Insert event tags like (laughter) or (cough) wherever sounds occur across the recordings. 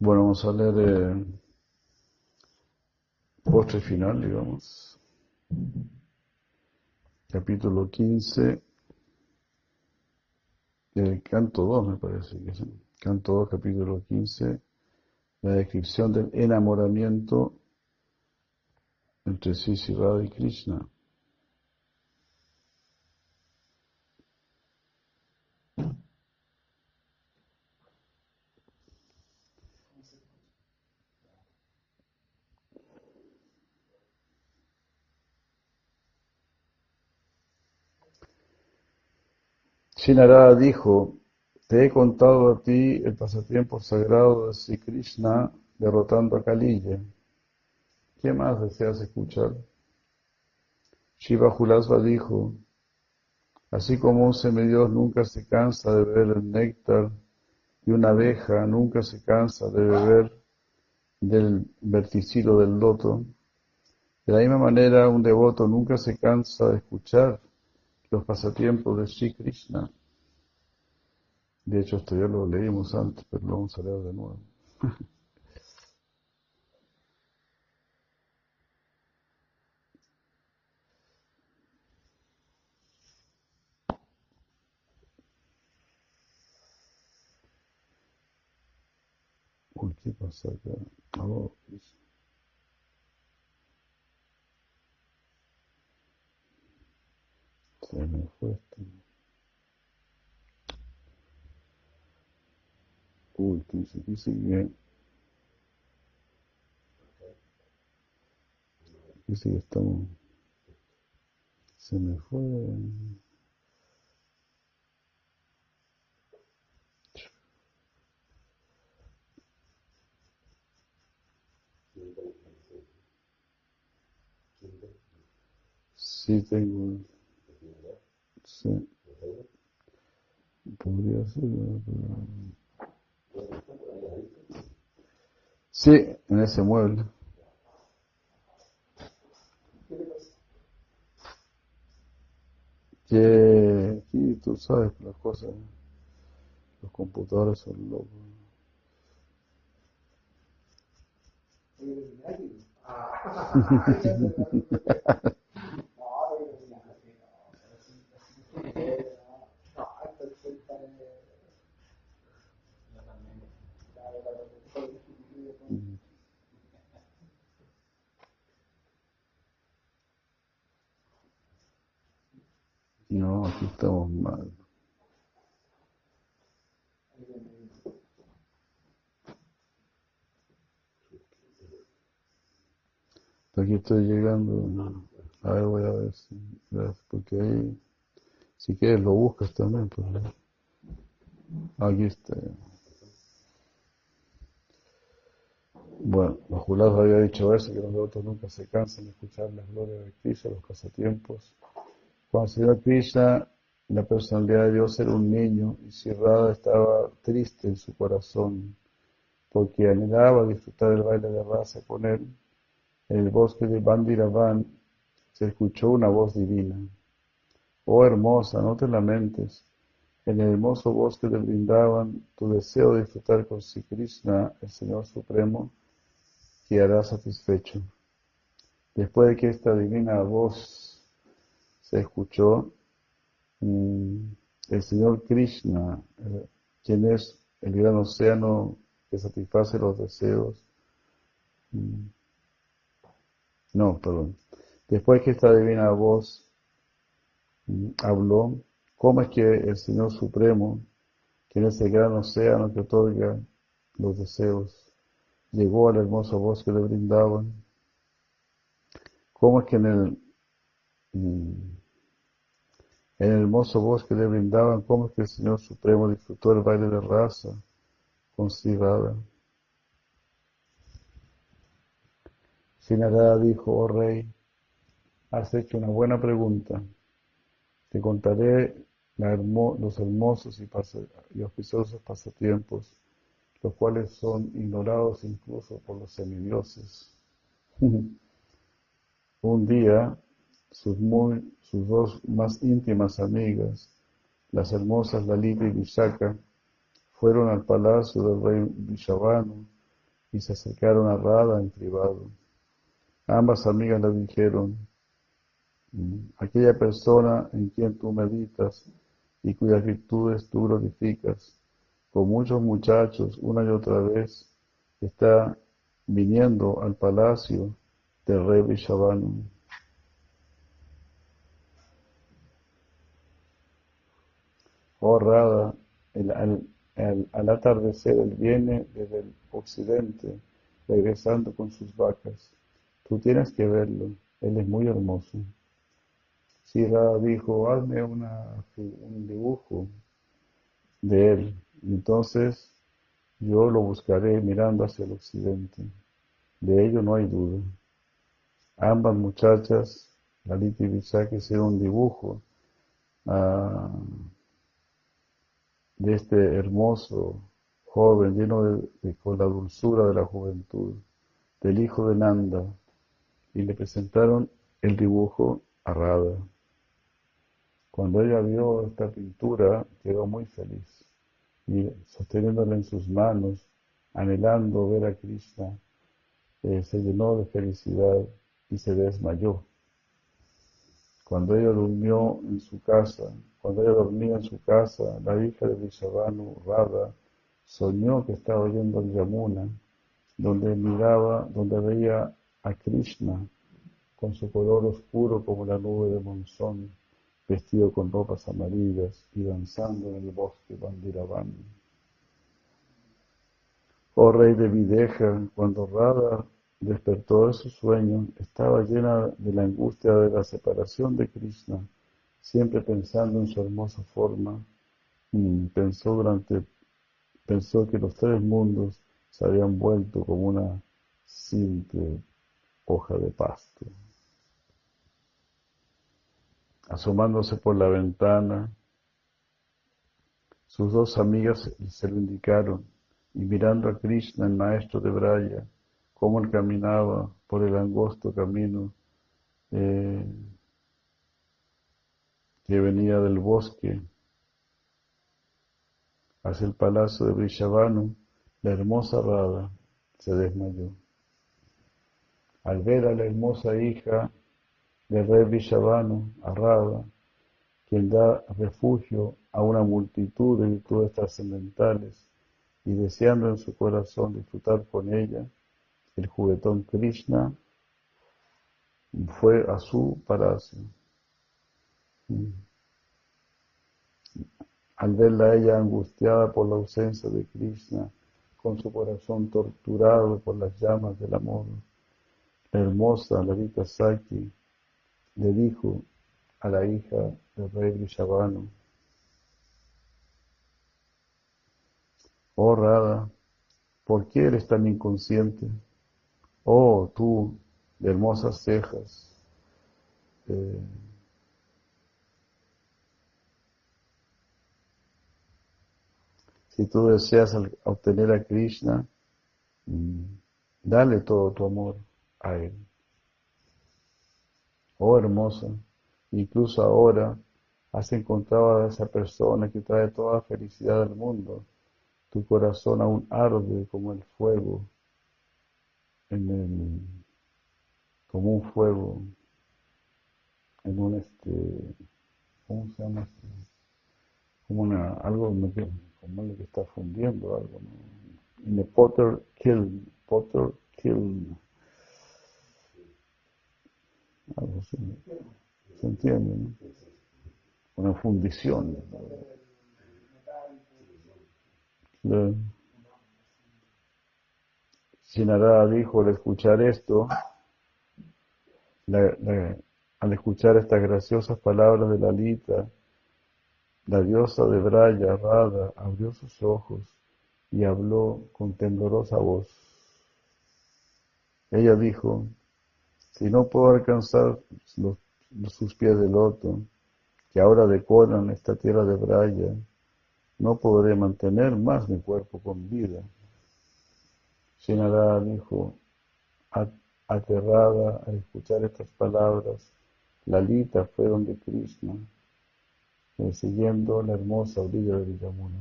Bueno, vamos a leer postre final, digamos. Capítulo 15, del canto 2, me parece que es. Canto 2, capítulo 15, la descripción del enamoramiento entre Sisi Radha y Krishna. Shinarada dijo, te he contado a ti el pasatiempo sagrado de Sri Krishna derrotando a Kaliya. ¿Qué más deseas escuchar? Shiva Julasva dijo, así como un semidios nunca se cansa de beber el néctar y una abeja nunca se cansa de beber del verticilo del loto, de la misma manera un devoto nunca se cansa de escuchar los pasatiempos de Sri Krishna. De hecho, esto ya lo leímos antes, pero lo vamos a leer de nuevo. Uy, ¿qué pasa acá? Oh, se me fue esto. Uy, ¿qué dice? Dice que... Dice que estamos... Se me fue... Sí, tengo... Sí. Podría ser. Sí, en ese mueble. Que aquí tú sabes las cosas, los computadores son locos. (laughs) No, estamos mal. Aquí estoy llegando. A ver, voy a ver si. Porque ahí, si quieres, lo buscas también. Pues, aquí está. Bueno, los jurados había dicho eso, que los devotos nunca se cansan de escuchar las glorias de Krishna, los pasatiempos. Señor Krishna, la personalidad de Dios, era un niño y si Radha estaba triste en su corazón porque anhelaba disfrutar el baile de raza con él, en el bosque de Bandiravan se escuchó una voz divina. Oh hermosa, no te lamentes. En el hermoso bosque de Brindavan, tu deseo de disfrutar con Sri Krishna, el Señor Supremo, quedará satisfecho. Después de que esta divina voz se escuchó, el Señor Krishna, quien es el gran océano que satisface los deseos, no, perdón. Después que esta divina voz habló, ¿cómo es que el Señor Supremo, quien es el gran océano que otorga los deseos, llegó al hermoso bosque de Brindavan? ¿Cómo es que en el, en el hermoso bosque de Brindavan, cómo es que el Señor Supremo disfrutó el baile de raza con Sirada. Sinarada dijo, oh rey, has hecho una buena pregunta. Te contaré los hermosos y, y auspiciosos pasatiempos, los cuales son ignorados incluso por los semidioses. (laughs) Un día, sus, sus dos más íntimas amigas, las hermosas Lalita y Vishaka, fueron al palacio del rey Vishavanu y se acercaron a Radha en privado. Ambas amigas le dijeron, mm, aquella persona en quien tú meditas y cuyas virtudes tú glorificas, con muchos muchachos una y otra vez, está viniendo al palacio del rey Vishavanu. Oh Radha, el, al, atardecer él viene desde el occidente, regresando con sus vacas. Tú tienes que verlo, él es muy hermoso. Sira dijo, hazme una, un dibujo de él. Entonces yo lo buscaré mirando hacia el occidente. De ello no hay duda. Ambas muchachas, Lalita y Vishak, hicieron un dibujo. Ah, de este hermoso joven lleno de, con la dulzura de la juventud, del hijo de Nanda, y le presentaron el dibujo a Radha. Cuando ella vio esta pintura, quedó muy feliz y sosteniéndola en sus manos, anhelando ver a Krishna, eh, se llenó de felicidad y se desmayó. Cuando ella durmió en su casa, cuando ella dormía en su casa, la hija de Vishavanu, Radha, soñó que estaba oyendo el Yamuna, donde miraba, donde veía a Krishna con su color oscuro como la nube de monzón, vestido con ropas amarillas y danzando en el bosque Bandiravan. Oh rey de Videja, cuando Radha despertó de su sueño, estaba llena de la angustia de la separación de Krishna siempre pensando en su hermosa forma, pensó durante, pensó que los tres mundos se habían vuelto como una simple hoja de pasto. Asomándose por la ventana, sus dos amigas se lo indicaron y mirando a Krishna, el maestro de Braya, cómo él caminaba por el angosto camino, eh, que venía del bosque hacia el palacio de Brishavanu, la hermosa Radha se desmayó. Al ver a la hermosa hija del rey Brishavanu, a quien da refugio a una multitud de virtudes trascendentales y deseando en su corazón disfrutar con ella, el juguetón Krishna fue a su palacio. Al verla ella angustiada por la ausencia de Krishna, con su corazón torturado por las llamas del amor, la hermosa Lalita Saki le dijo a la hija del rey Vrishabhanu, Oh Radha, ¿por qué eres tan inconsciente? Oh tú, de hermosas cejas, eh, Si tú deseas obtener a Krishna, mm, dale todo tu amor a Él. Oh hermosa, incluso ahora has encontrado a esa persona que trae toda la felicidad del mundo. Tu corazón aún arde como el fuego, en el, como un fuego, en un este, ¿cómo se llama? Este? Como una, algo que como lo que está fundiendo algo, ¿no? In a potter kiln, potter kiln. Algo así. ¿Se entiende, no? Una fundición. ¿no? Sinarada dijo al escuchar esto, al escuchar estas graciosas palabras de Lalita, la diosa de Braya, Radha, abrió sus ojos y habló con temblorosa voz. Ella dijo, si no puedo alcanzar sus pies de loto, que ahora decoran esta tierra de Braya, no podré mantener más mi cuerpo con vida. Shinara dijo, aterrada al escuchar estas palabras, Lalita fue donde Krishna, eh, siguiendo la hermosa orilla de Villamuna.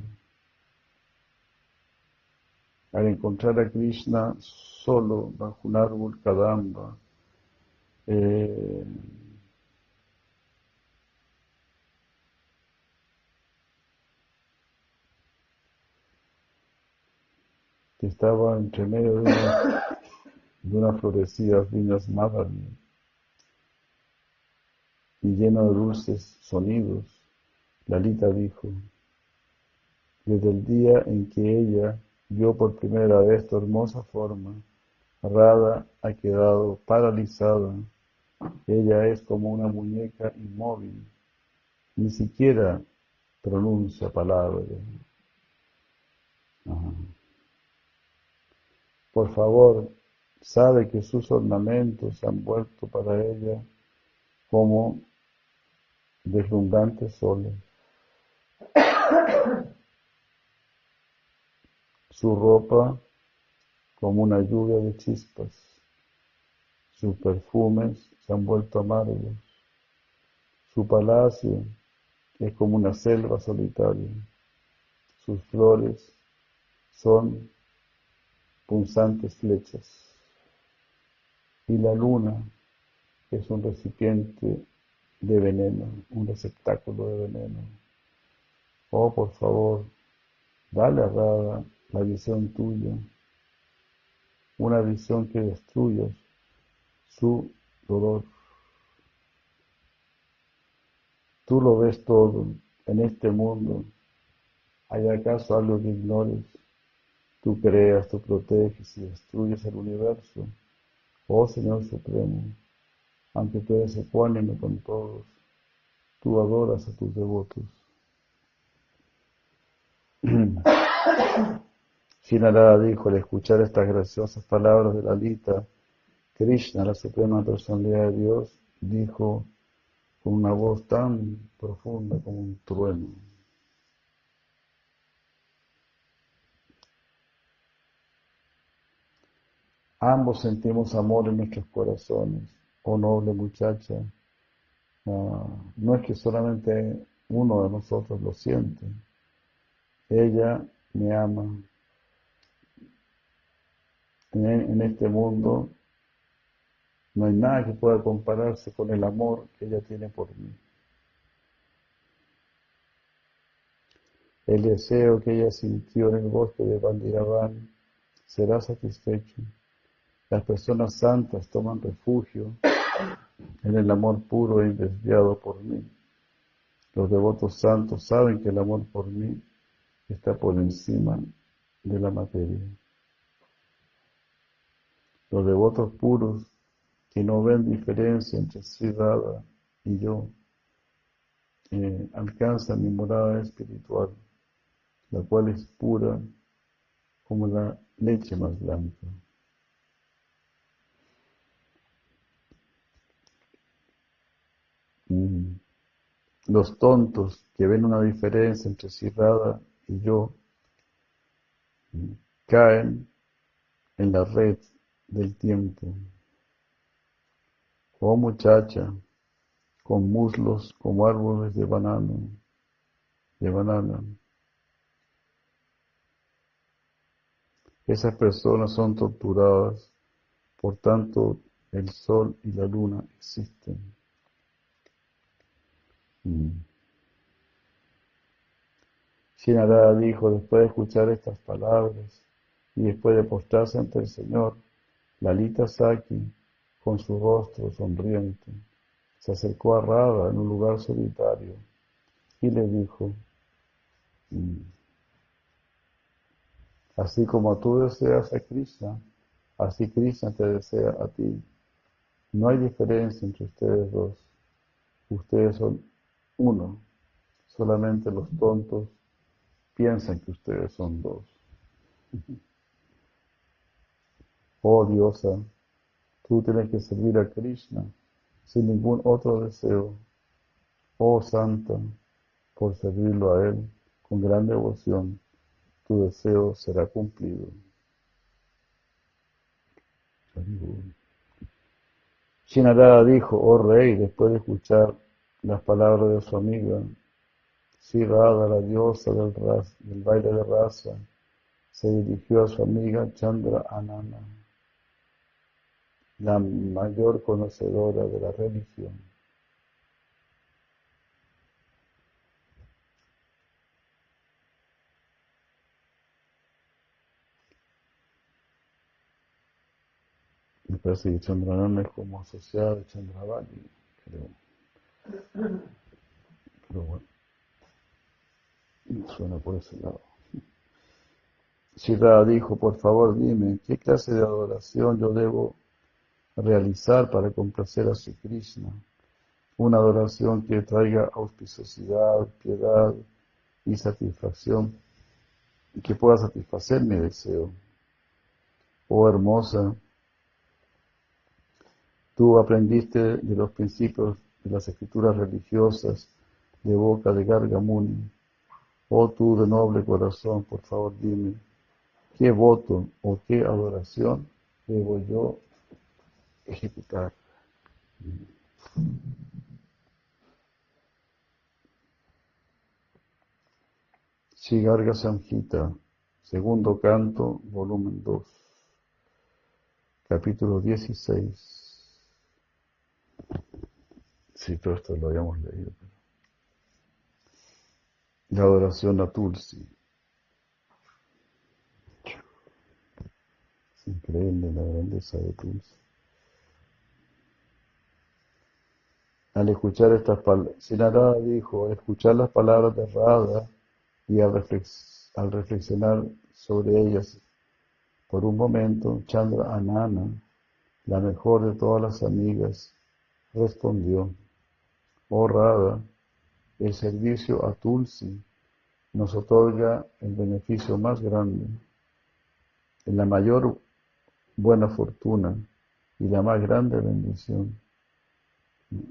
Al encontrar a Krishna solo bajo un árbol Kadamba, eh, que estaba entre medio de una, de una florecida viñas Madhari y lleno de dulces sonidos, Lalita dijo, desde el día en que ella vio por primera vez tu hermosa forma, Rada ha quedado paralizada. Ella es como una muñeca inmóvil, ni siquiera pronuncia palabras. Por favor, sabe que sus ornamentos se han vuelto para ella como deslumbrantes soles. Su ropa como una lluvia de chispas. Sus perfumes se han vuelto amargos. Su palacio es como una selva solitaria. Sus flores son punzantes flechas. Y la luna es un recipiente de veneno, un receptáculo de veneno. Oh, por favor, dale a Rada la visión tuya, una visión que destruya su dolor. Tú lo ves todo en este mundo. ¿Hay acaso algo que ignores? Tú creas, tú proteges y destruyes el universo. Oh Señor Supremo, aunque tú eres ecuánime con todos, tú adoras a tus devotos. (clears throat) Shinarada dijo al escuchar estas graciosas palabras de Lalita, Krishna, la suprema personalidad de Dios, dijo con una voz tan profunda como un trueno. Ambos sentimos amor en nuestros corazones, oh noble muchacha. No es que solamente uno de nosotros lo siente. Ella me ama. En, este mundo no hay nada que pueda compararse con el amor que ella tiene por mí. El deseo que ella sintió en el bosque de Bandiraban será satisfecho. Las personas santas toman refugio en el amor puro e desviado por mí. Los devotos santos saben que el amor por mí está por encima de la materia. Los devotos puros que no ven diferencia entre Sri y yo eh, alcanzan mi morada espiritual, la cual es pura como la leche más blanca. Mm. Los tontos que ven una diferencia entre Sirrada y yo caen en la red del tiempo. Oh muchacha, con muslos como árboles de banano, de banana. Esas personas son torturadas, por tanto el sol y la luna existen. Shinarada dijo, después de escuchar estas palabras y después de postrarse ante el Señor, Lalita Saki, con su rostro sonriente, se acercó a Radha en un lugar solitario y le dijo, mm, así como tú deseas a Krishna, así Krishna te desea a ti. No hay diferencia entre ustedes dos. Ustedes son uno. Solamente los tontos piensan que ustedes son dos. Oh diosa, tú tienes que servir a Krishna sin ningún otro deseo. Oh santa, por servirlo a él con gran devoción, tu deseo será cumplido. Shinarada dijo, oh rey, después de escuchar las palabras de su amiga, Radha, la diosa del, del baile de raza, se dirigió a su amiga Chandra Anana, la mayor conocedora de la religión. Me parece que Chandranana es como asociada de Chandravali, creo. Pero bueno, suena por ese lado. Shira dijo, por favor dime, ¿qué clase de adoración yo debo realizar para complacer a Sri Krishna? Una adoración que traiga auspiciosidad, piedad y satisfacción, y que pueda satisfacer mi deseo. Oh hermosa, tú aprendiste de los principios las escrituras religiosas de boca de Gargamuni. Oh tú de noble corazón, por favor dime, ¿qué voto o qué adoración debo yo ejecutar? Shigarga Samhita, segundo canto, volumen 2, capítulo 16. Sí, todo esto lo habíamos leído. La adoración a Tulsi. Es increíble la grandeza de Tulsi. Al escuchar estas palabras, Sinarada dijo, al escuchar las palabras de Radha y al, al reflexionar sobre ellas por un momento, Chandra Anana, la mejor de todas las amigas, respondió, oh Radha, el servicio a Tulsi nos otorga el beneficio más grande, la mayor buena fortuna y la más grande bendición.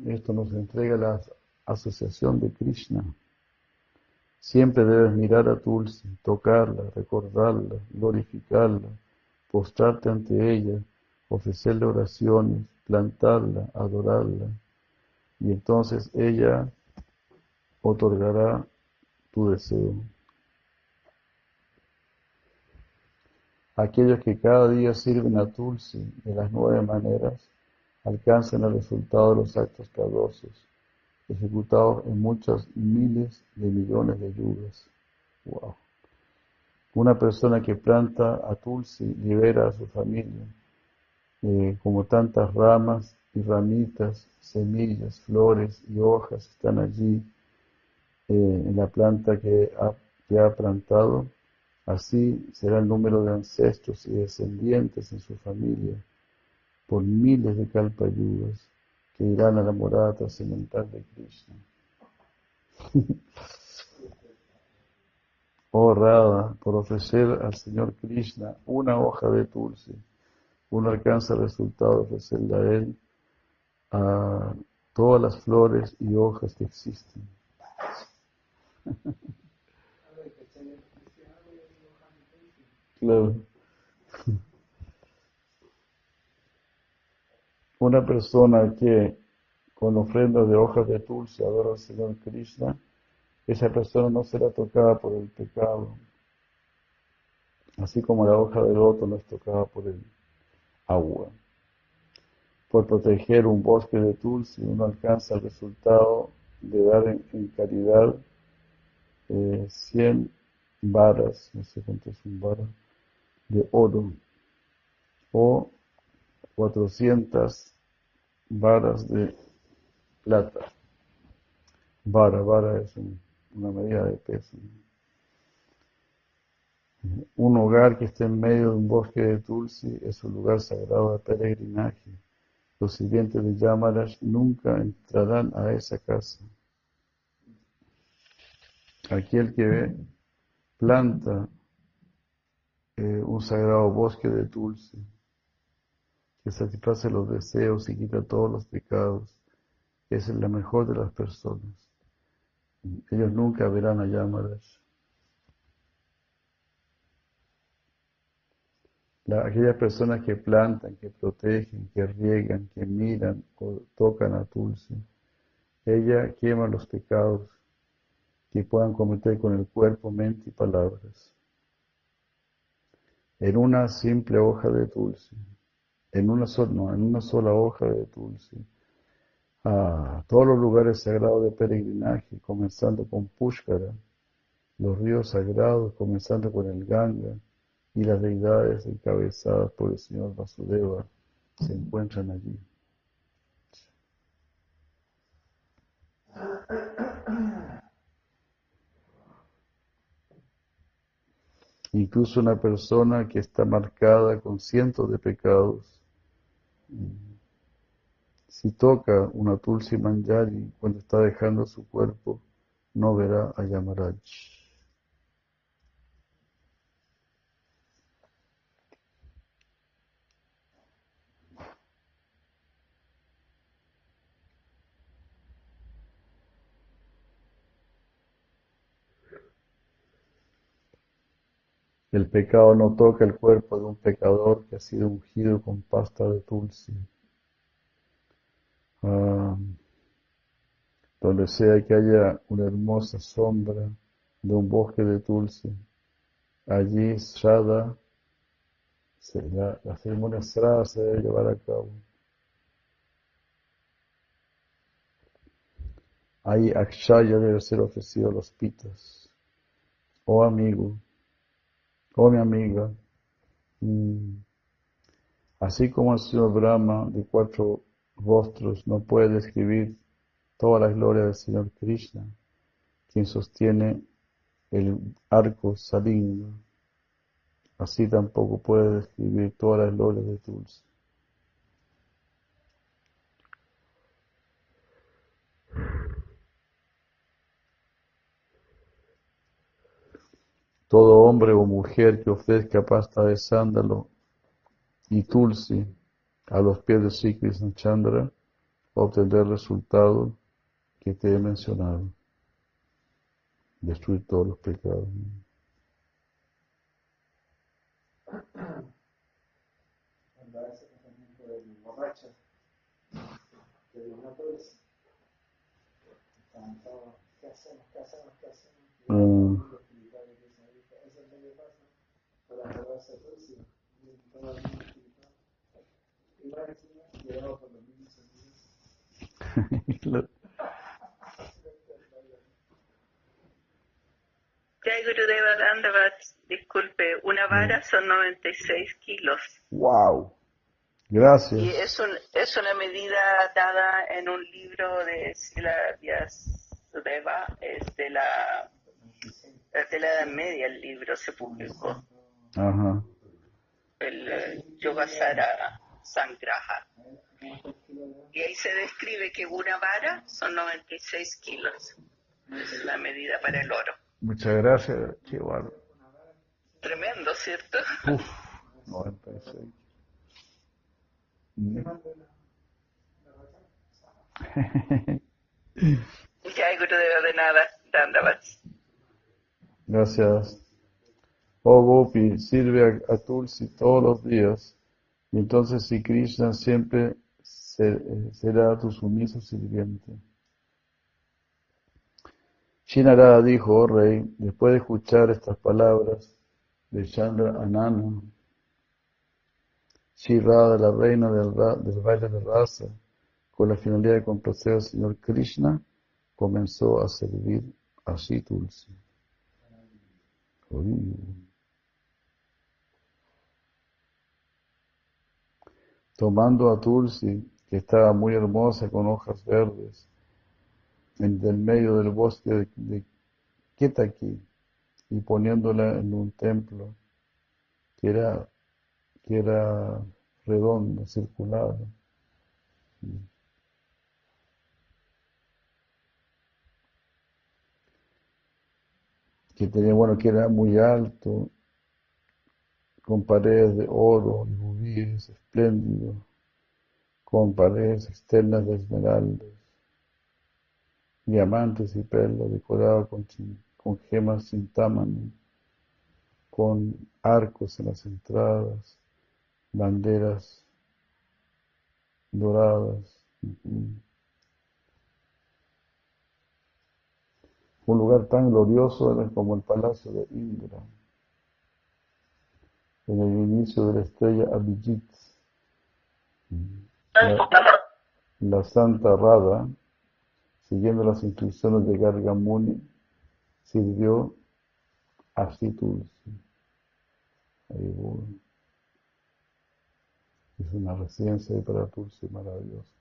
Esto nos entrega la asociación de Krishna. Siempre debes mirar a Tulsi, tocarla, recordarla, glorificarla, postrarte ante ella, ofrecerle oraciones, plantarla, adorarla, y entonces ella otorgará tu deseo. Aquellos que cada día sirven a Tulsi de las nueve maneras alcanzan el resultado de los actos piadosos, ejecutados en muchas miles de millones de yugas. Wow. Una persona que planta a Tulsi libera a su familia eh, como tantas ramas y ramitas, semillas, flores y hojas están allí eh, en la planta que ha, ha plantado, así será el número de ancestros y descendientes en su familia por miles de kalpayugas que irán a la morada trascendental de Krishna. (laughs) oh Radha, por ofrecer al Señor Krishna una hoja de Tulsi, uno alcanza el resultado de ofrecerle a Él a todas las flores y hojas que existen. Claro. Una persona que con ofrendas de hojas de tulsi adora al Señor Krishna, esa persona no será tocada por el pecado, así como la hoja de loto no es tocada por el agua. Por proteger un bosque de tulsi uno alcanza el resultado de dar en, caridad eh, 100 varas, no sé cuánto es un vara, de oro o 400 varas de plata. Vara, vara es una medida de peso. Un hogar que esté en medio de un bosque de Tulsi es un lugar sagrado de peregrinaje. Los sirvientes de Yamarash nunca entrarán a esa casa. Aquel que planta eh, un sagrado bosque de Tulsi que satisface los deseos y quita todos los pecados. Es la mejor de las personas. Ellos nunca verán a Yamaraj. aquellas personas que plantan, que protegen, que riegan, que miran o tocan a Tulsi, ella quema los pecados que puedan cometer con el cuerpo, mente y palabras. En una simple hoja de Tulsi, en una sola, no, una sola hoja de Tulsi, a todos los lugares sagrados de peregrinaje, comenzando con Pushkara, los ríos sagrados, comenzando con el Ganga, y las deidades encabezadas por el Señor Vasudeva se encuentran allí. Incluso una persona que está marcada con cientos de pecados, si toca una Tulsi Manjari cuando está dejando su cuerpo, no verá a Yamaraj. El pecado no toca el cuerpo de un pecador que ha sido ungido con pasta de tulsi. Ah, donde sea que haya una hermosa sombra de un bosque de tulsi, allí Shraddha, la, la ceremonia Shraddha se debe llevar a cabo. Ahí Akshaya debe ser ofrecido a los pitas. Oh amigo, Oh, mi amiga, así como el señor Brahma de cuatro rostros no puede describir toda la gloria del Señor Krishna, quien sostiene el arco salinga, así tampoco puede describir toda la gloria de Tulsi. Todo hombre o mujer que ofrezca pasta de sándalo y tulsi a los pies de Sri Krishna Chandra obtendrá el resultado que te he mencionado. Destruir todos los pecados. (laughs) Ya Gurudeva Dandavat, disculpe, una vara son 96 kilos. ¡Wow! Gracias. Y es, un, es una medida dada en un libro de Sila Vyasudeva, es de la, de la Edad Media el libro se publicó. Ajá. El eh, Yogasara Sangraha. Y ahí se describe que una vara son 96 kilos. Es la medida para el oro. Muchas gracias, qué Tremendo, ¿cierto? Uf, (laughs) 96. ya hay de nada, Dandavats. Gracias. Oh Gopi, sirve a, Tulsi todos los días. Y entonces si Krishna siempre será tu sumiso sirviente. Shinarada dijo, oh rey, después de escuchar estas palabras de Chandra Anana, Shirada, la reina del, del baile de raza, con la finalidad de complacer al Señor Krishna, comenzó a servir a Tulsi. Tomando a Tulsi, que estaba muy hermosa con hojas verdes, en el medio del bosque de, de Ketaki y poniéndola en un templo que era, que era redondo, circular. que tenía, bueno, que era muy alto con paredes de oro y rubíes espléndidos, con paredes externas de esmeraldas, diamantes y perlas decoradas con, gemas támano, con arcos en las entradas, banderas doradas. Un lugar tan glorioso como el palacio de Indra en el inicio de la estrella Abhijit. La, Santa Rada, siguiendo las instrucciones de Gargamuni, sirvió a Tulsi. Es una residencia para Tulsi maravillosa.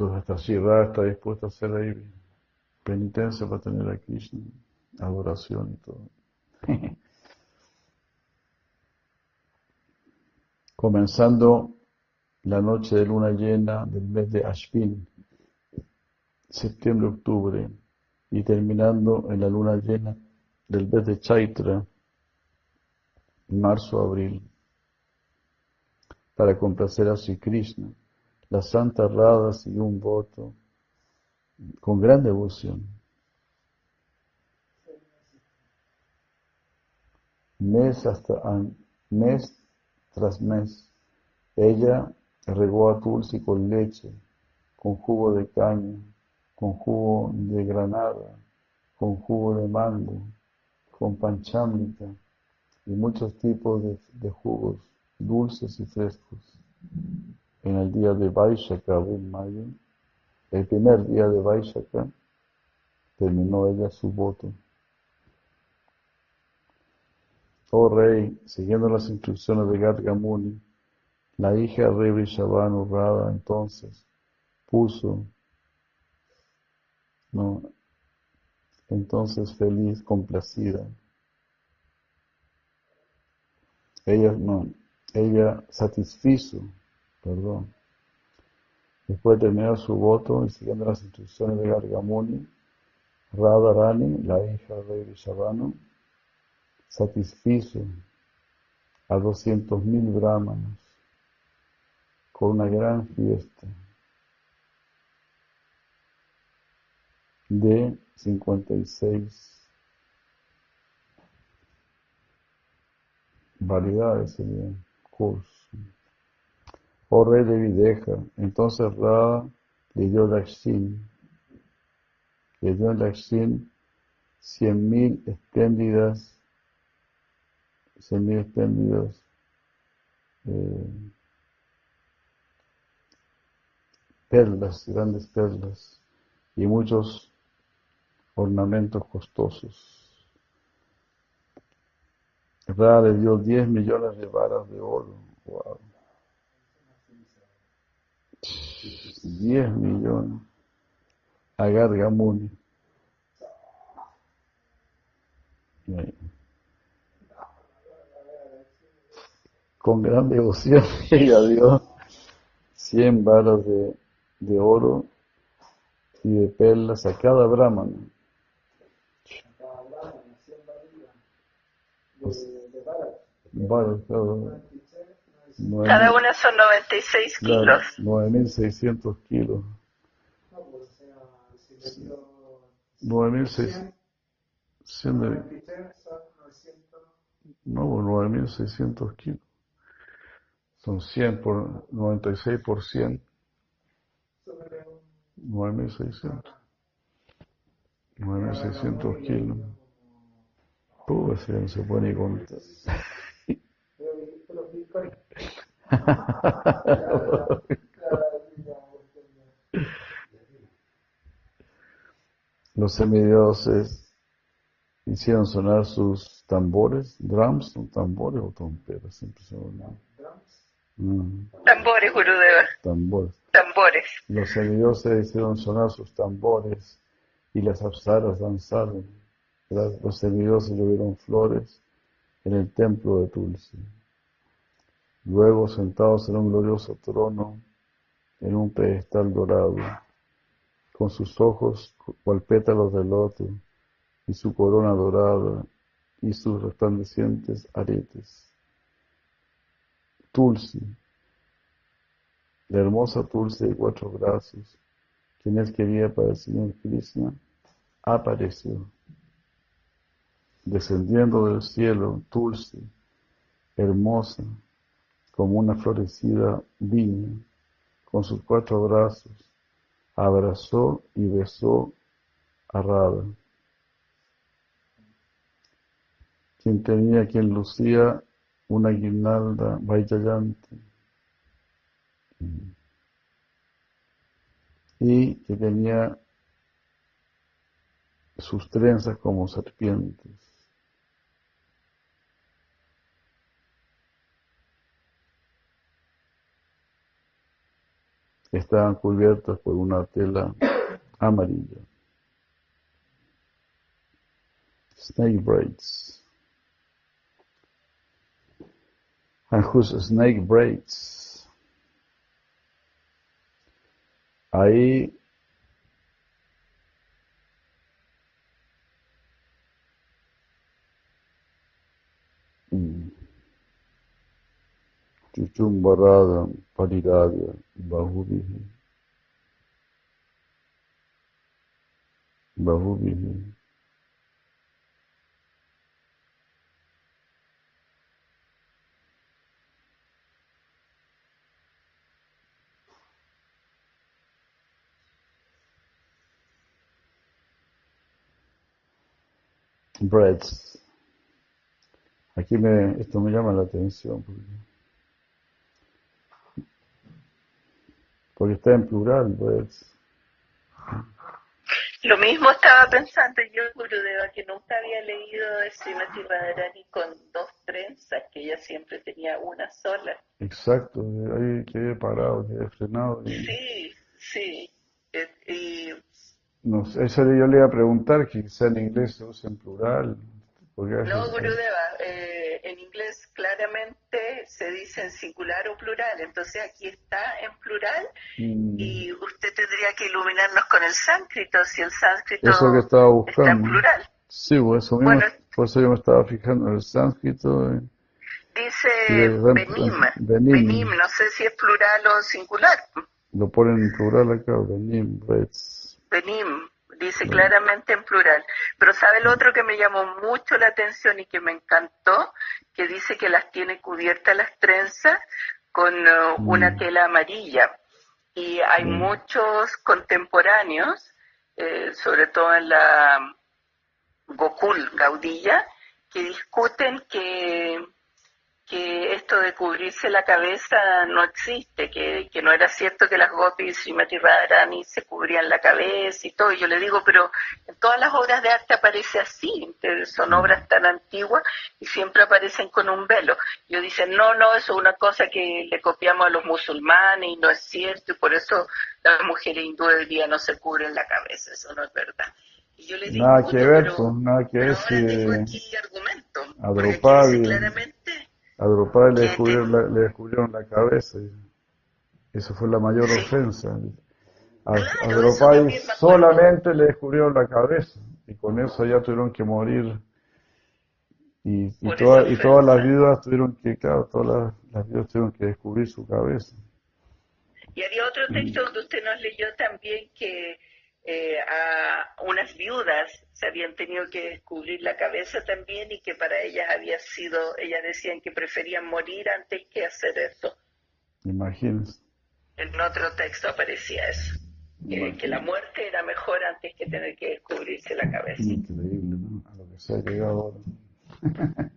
Entonces esta Shirra está dispuesta a hacer ahí penitencia para tener a Krishna, adoración y todo. (laughs) Comenzando la noche de luna llena del mes de Ashvin, septiembre-octubre, y terminando en la luna llena del mes de Chaitra, marzo-abril, para complacer a Sri Krishna la Santa Rada siguió un voto con gran devoción. Mes tras mes, ella regó a Tulsi con leche, con jugo de caña, con jugo de granada, con jugo de mango, con panchámica y muchos tipos de jugos dulces y frescos en el día de Vaishaka, el primer día de Vaishaka, terminó ella su voto. Oh rey, siguiendo las instrucciones de Gargamuni, la hija de rey Vrishabhanu Radha entonces puso, no, entonces feliz, complacida. Ella no, ella satisfizo perdón. Después de terminar su voto y siguiendo las instrucciones de Gargamuni, Radharani, la hija de rey satisfizo a doscientos mil brahmanos con una gran fiesta de 56 variedades serían cursos. Oh rey de Videja, entonces Ra le dio Dakshin, le dio Dakshin cien mil espléndidas, cien mil espléndidas eh, perlas, grandes perlas y muchos ornamentos costosos. Ra le dio diez millones de varas de oro. 10 millones a Gargamuni. Con gran devoción ella dio 100 varas de, de oro y de perlas a cada brahmana. Pues, varas, cada, cada una son 96 kilos. 9.600 kilos. 9.600. No, 9.600 kilos. Son 100 por 96 por 100. 9.600. 9.600 kilos. Pues se, se puede ni contar. (laughs) (laughs) Los semidioses hicieron sonar sus tambores, drums, son tambores o trompetas, siempre se mm. Tambores, Gurudeva. Tambores. Tambores. Los semidioses hicieron sonar sus tambores y las apsaras danzaron. Los semidioses llovieron flores en el templo de Tulsi. Luego, sentados en un glorioso trono, en un pedestal dorado, con sus ojos cual pétalos de loto y su corona dorada y sus resplandecientes aretes. Tulsi, la hermosa Tulsi de cuatro brazos, quien es querida para el Señor Krishna, apareció. Descendiendo del cielo, Tulsi, hermosa, como una florecida viña, con sus cuatro brazos, abrazó y besó a Radha, quien tenía, quien lucía una guirnalda vaillante y que tenía sus trenzas como serpientes. Estaban cubiertas por una tela amarilla. Snake braids. And snake braids. Ahí Chuchumbarada Pariragya Bahubihi Bahubihi breads. Aquí me, esto me llama la atención porque porque está en plural, pues. Lo mismo estaba pensando yo, Gurudeva, que nunca había leído de Srimati Radharani con dos trenzas, que ella siempre tenía una sola. Exacto, ahí quedé parado, quedé frenado. Sí, sí. Eh, y... No sé, eso yo le iba a preguntar, que quizá en inglés se usa en plural. No, Gurudeva, eh, en inglés claramente en singular o plural, entonces aquí está en plural Mm, y usted tendría que iluminarnos con el sánscrito, si el sánscrito Eso que estaba está en buscando. plural. Sí, pues eso mismo, Bueno. por eso yo me estaba fijando en el sánscrito. eh. Dice benim, no sé si es plural o singular. Lo ponen en plural acá, Benim, Breads. Benim, dice claramente en plural. Pero ¿sabe lo otro que me llamó mucho la atención y que me encantó? Que dice que las tiene cubiertas las trenzas con eh, una Mm. tela amarilla. Y hay Mm. muchos contemporáneos, eh, sobre todo en la Gokul Gaudilla, que discuten que, que esto de cubrirse la cabeza no existe, que, que no era cierto que las gopis y Srimati Radharani se cubrían la cabeza y todo. Y yo le digo, pero en todas las obras de arte aparece así, son obras tan antiguas y siempre aparecen con un velo. Y ellos dicen, no, no, eso es una cosa que le copiamos a los musulmanes y no es cierto, y por eso las mujeres hindúes hoy día no se cubren la cabeza, eso no es verdad. Y yo le digo, Nada que "Puta, ver, pero- pues, nada que ver aquí argumento. claramente a Draupadi le descubrieron la, le descubrieron la cabeza. Eso fue la mayor ofensa. A, a solamente le descubrieron la cabeza y con eso ya tuvieron que morir. Y, y, toda- y todas las viudas tuvieron que, claro, todas las, las viudas tuvieron que descubrir su cabeza. Y había otro texto donde usted nos leyó también que eh, a unas viudas se habían tenido que descubrir la cabeza también y que para ellas había sido, ellas decían que preferían morir antes que hacer eso. Imagínense. En otro texto aparecía eso, que, que la muerte era mejor antes que tener que descubrirse la cabeza. Increíble, ¿no? A lo que se ha llegado ahora. (laughs)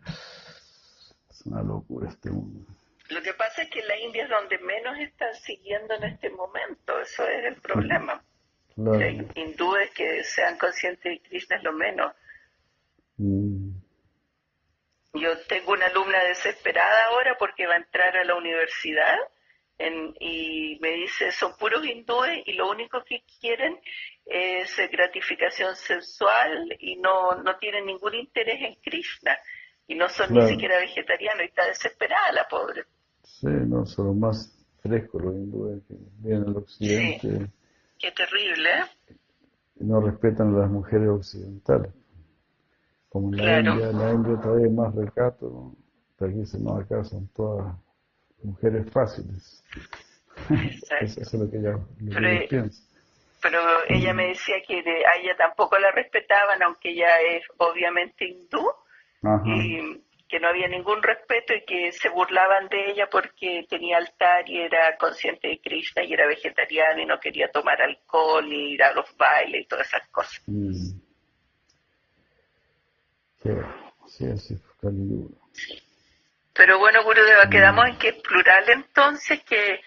es una locura este mundo. Lo que pasa es que la India es donde menos están siguiendo en este momento, eso es el problema. Claro. Hindúes que sean conscientes de Krishna es lo menos. Mm, Yo tengo una alumna desesperada ahora porque va a entrar a la universidad en- y me dice, son puros hindúes y lo único que quieren es gratificación sensual y no, no tienen ningún interés en Krishna y no son Claro. ni siquiera vegetarianos y está desesperada la pobre. Sí, no, son los más fresco los hindúes que vienen al occidente. Qué terrible, ¿eh? No respetan a las mujeres occidentales. Como en la India, en la India todavía hay más recato, pero aquí dicen, no, acá son todas mujeres fáciles. (laughs) Eso es lo que ella, lo piensa. Pero ella me decía que a ella tampoco la respetaban, aunque ella es obviamente hindú, y que no había ningún respeto y que se burlaban de ella porque tenía altar y era consciente de Krishna y era vegetariana y no quería tomar alcohol y ir a los bailes y todas esas cosas. Mm. Sí, sí, sí. Pero bueno, Gurudeva, quedamos en que es plural entonces, que,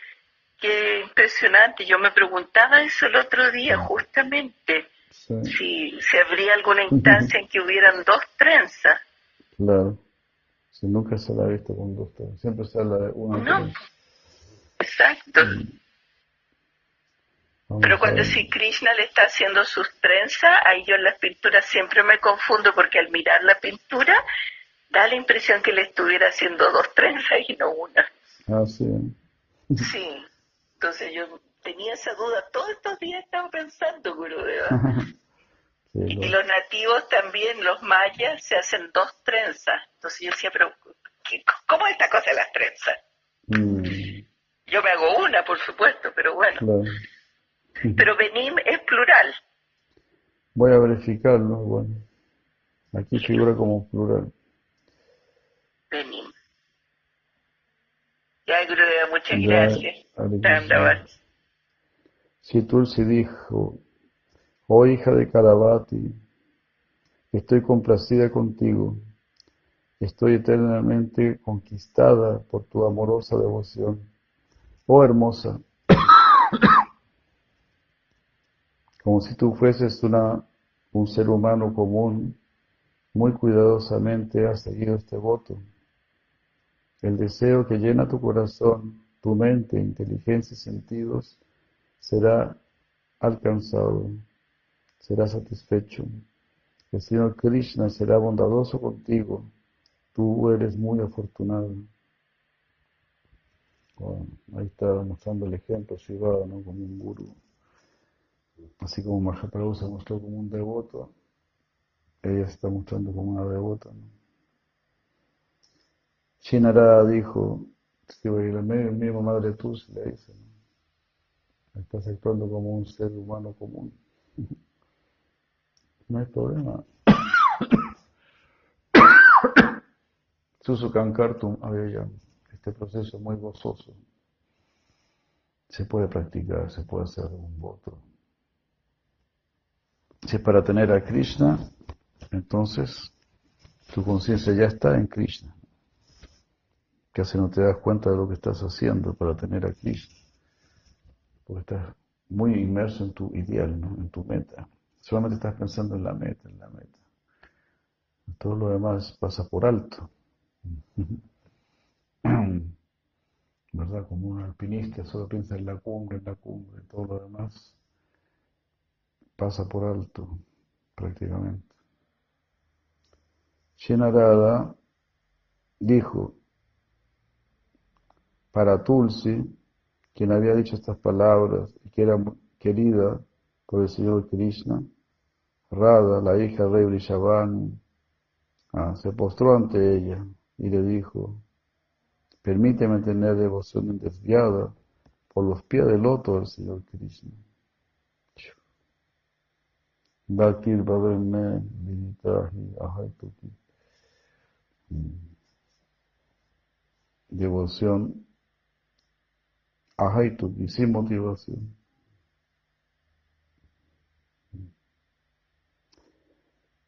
que impresionante. Yo me preguntaba eso el otro día, justamente, si, si habría alguna instancia en que hubieran dos trenzas. Claro. Si nunca se la ha visto con dos trenzas, siempre se de una no. Exacto. Pero cuando si Krishna le está haciendo sus trenzas, ahí yo en las pinturas siempre me confundo porque al mirar la pintura da la impresión que le estuviera haciendo dos trenzas y no una. Ah, sí. (laughs) Sí, entonces yo tenía esa duda, todos estos días estaba pensando, Gurudeva. (laughs) y los nativos también, los mayas, se hacen dos trenzas. Entonces yo decía, pero ¿cómo es esta cosa de las trenzas? Mm. Yo me hago una, por supuesto, pero bueno. Pero Benim es plural. Voy a verificarlo, bueno. Aquí figura como plural. Benim. Ya, muchas gracias. Si Tulsi dijo, oh hija de Karavati, estoy complacida contigo, estoy eternamente conquistada por tu amorosa devoción. Oh hermosa, (coughs) como si tú fueses una, un ser humano común, muy cuidadosamente has seguido este voto. El deseo que llena tu corazón, tu mente, inteligencia y sentidos será alcanzado, será satisfecho. El Señor Krishna será bondadoso contigo. Tú eres muy afortunado. ahí está mostrando el ejemplo Shiva, ¿no? como un guru. Así como Mahaprabhu se mostró como un devoto, ella se está mostrando como una devota. ¿no? Shinara dijo, el mismo madre Tulsi le dice, ¿no? estás actuando como un ser humano común. No hay problema. Susu Kankartum había este proceso muy gozoso. Se puede practicar, se puede hacer un voto. Si es para tener a Krishna, entonces tu conciencia ya está en Krishna casi no te das cuenta de lo que estás haciendo para tener aquí, porque estás muy inmerso en tu ideal, ¿no? en tu meta. Solamente estás pensando en la meta, en la meta. Todo lo demás pasa por alto. (clears throat) ¿Verdad? Como un alpinista solo piensa en la cumbre, en la cumbre, todo lo demás pasa por alto prácticamente. Shenarada dijo, para Tulsi, quien había dicho estas palabras y que era querida por el Señor Krishna, Radha, la hija de rey Vrishabhani, ah, se postró ante ella y le dijo, permíteme tener devoción desviada por los pies del loto del Señor Krishna. Devoción Ajaitu y sin motivación.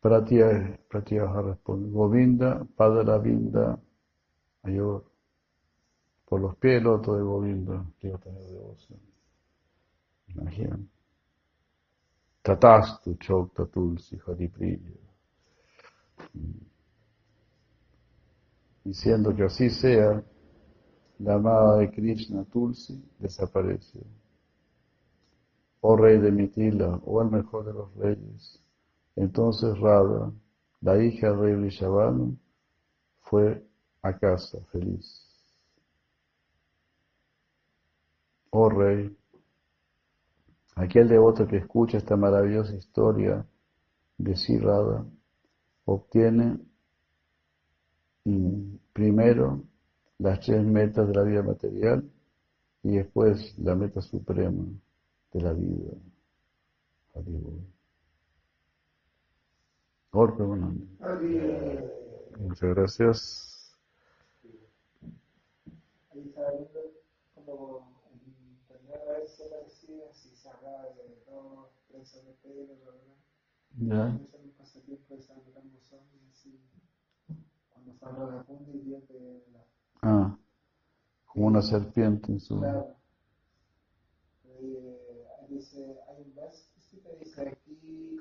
Pratya, Pratyaha responde, Govinda, Padra Vinda, Mayor, por los pies del otro de Govinda, quiero tener devoción. Imagínate. Tatastu Chokta Tulsi Haripriya. Diciendo que así sea, la amada de Krishna Tulsi desapareció. Oh rey de Mitila, oh el mejor de los reyes. Entonces Radha, la hija del rey Vrishabhanu, fue a casa feliz. oh rey, aquel devoto que escucha esta maravillosa historia de Sirada obtiene primero las tres metas de la vida material y después la meta suprema de la vida. Muchas gracias. Ahí está viendo como en internet a veces aparecía si se hablaba de presas de. Ya. Eso es un pasatiempo de San Ramón así, cuando se habla de la punta y de la Ah, como una serpiente en su... Claro. Eh, ahí dice, hay un verso que dice aquí,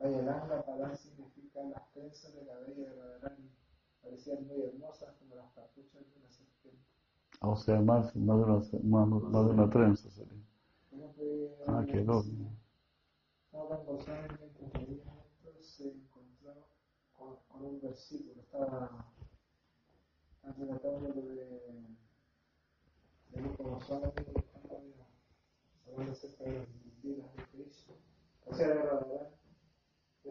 Vayalanga Padán significa las trenzas de cabello de Radharani. Parecían muy hermosas como las capuchas de una serpiente. O sea, más, más, de, una, más, más de una trenza sería. Pues, Ah, qué loco. Estaba gozando mientras leía esto, se encontró con, con un versículo. Estaba, relatando de, de Luca Goswami, hablando acerca de las vidas de Cristo. O sea, era verdad. La base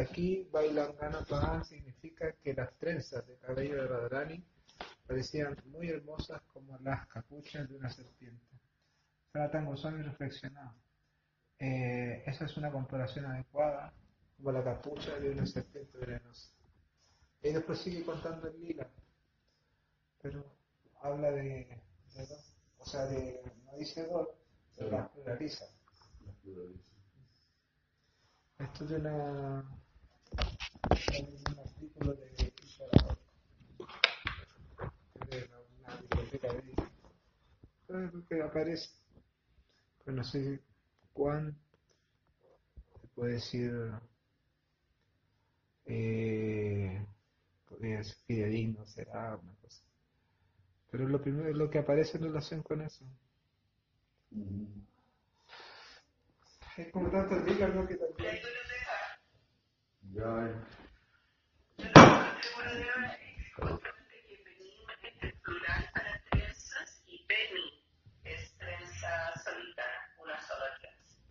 aquí Bailangana Pahan significa que las trenzas de cabello de Radharani parecían muy hermosas como las capuchas de una serpiente. Sanatan Goswami reflexionaba. Eh, esa es una comparación adecuada como la capucha de una serpiente venenosa. Y después sigue contando el lila, pero habla de, o sea, de, no dice dos, pero las pluraliza. Esto es de una, de un artículo de una biblioteca de que aparece, pues no sé cuán, se puede decir, eh, podría ser fidedigno, será una cosa. Pero lo primero, lo que aparece en relación con eso. Es como tanto el día, ¿no? Que también. Ya,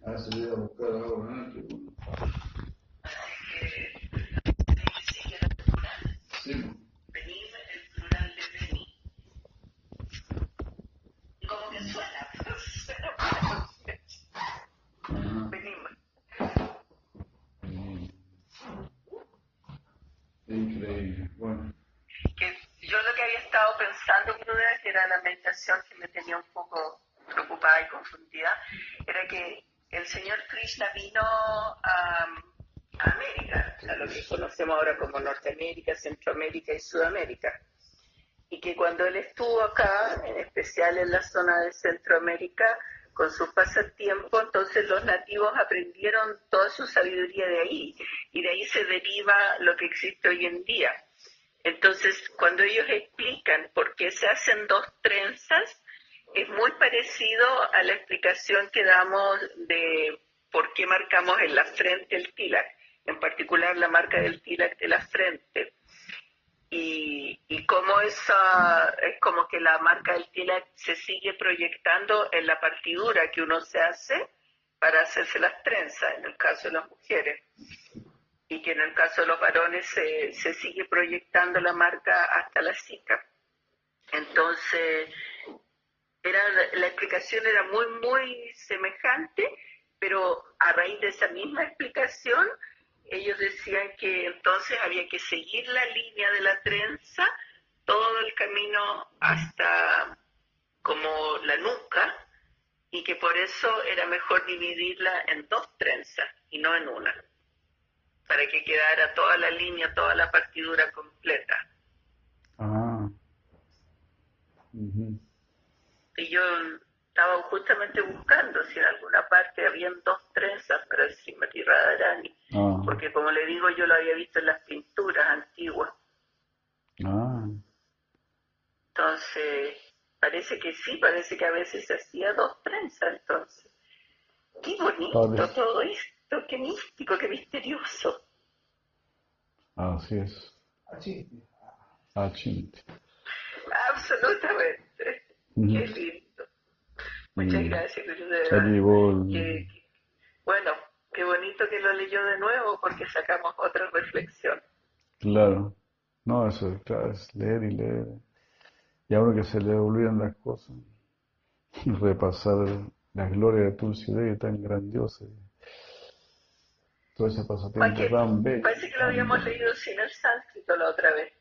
ah, se voy a buscar ahora, ¿no? Qué bueno. Así que tiene que seguir el plural. Sí, Benim, el plural de Beni. Y como que suena, suena ajá. Benim. Mm. Que yo lo que había estado pensando, que era la meditación que me tenía un poco preocupada y confundida, era que el señor Krishna vino a, a América, a lo que conocemos ahora como Norteamérica, Centroamérica y Sudamérica. Y que cuando él estuvo acá, en especial en la zona de Centroamérica, con su pasatiempo, entonces los nativos aprendieron toda su sabiduría de ahí. Y de ahí se deriva lo que existe hoy en día. Entonces, cuando ellos explican por qué se hacen dos trenzas, es muy parecido a la explicación que damos de por qué marcamos en la frente el tilak, en particular la marca del tilak de la frente. Cómo esa, es como que la marca del tilak se sigue proyectando en la partidura que uno se hace para hacerse las trenzas, en el caso de las mujeres y que en el caso de los varones se, se sigue proyectando la marca hasta la cica. Entonces, era, la explicación era muy, muy semejante, pero a raíz de esa misma explicación, ellos decían que entonces había que seguir la línea de la trenza todo el camino hasta como la nuca y que por eso era mejor dividirla en dos trenzas y no en una para que quedara toda la línea, toda la partidura completa. ah, Y yo estaba justamente buscando si en alguna parte habían dos trenzas para el Srimati Radharani, Ah, porque como le digo, yo lo había visto en las pinturas antiguas. Entonces, parece que sí, parece que a veces se hacía dos trenzas, entonces. Qué bonito todo esto, qué místico, qué misterioso. así es. Así. Achint. Absolutamente. Ujú. Qué lindo. Muchas Mm. gracias, Gurudeva. Haribol. Que- que- bueno, qué bonito que lo leyó de nuevo porque sacamos otra reflexión. Claro. No, eso es, claro, es leer y leer. Y a uno que se le olvidan las cosas. Y repasar la gloria de Tulsi Devi tan grandiosa. Todo ese pasatiempo tan bello. Parece que lo habíamos leído sin el sánscrito la otra vez.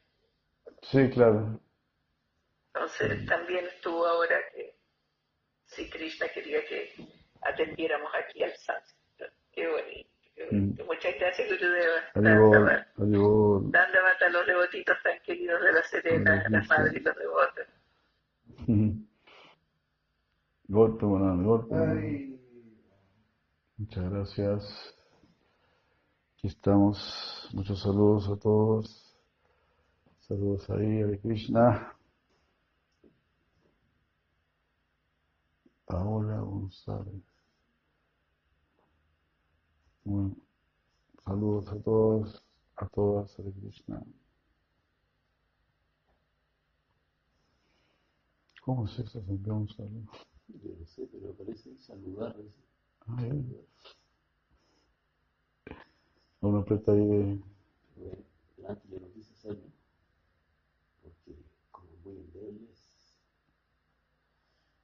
Sí, claro. Entonces también estuvo ahora que si Krishna quería que atendiéramos aquí al sánscrito. Qué bonito. Bonito. Muchas gracias, Gurudeva. Dandavata a los devotitos tan queridos de la Serena, las madres y los devotos. Gortamanand. (laughs) Ay, Muchas gracias. Aquí estamos. Muchos saludos a todos. Saludos ahí, Hare Krishna. Paola González. Bueno, saludos a todos, a todas, Hare Krishna. ¿Cómo es eso? Se envía un saludo. Yo no sé, pero parece saludar. dice. Ay, Uno aprieta ahí de... Bueno, antes yo no quise hacerlo, porque como muy endebles,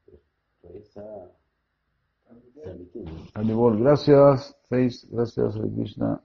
pero todavía está transmitiendo. Anibol, gracias. Face, gracias, Hare Krishna.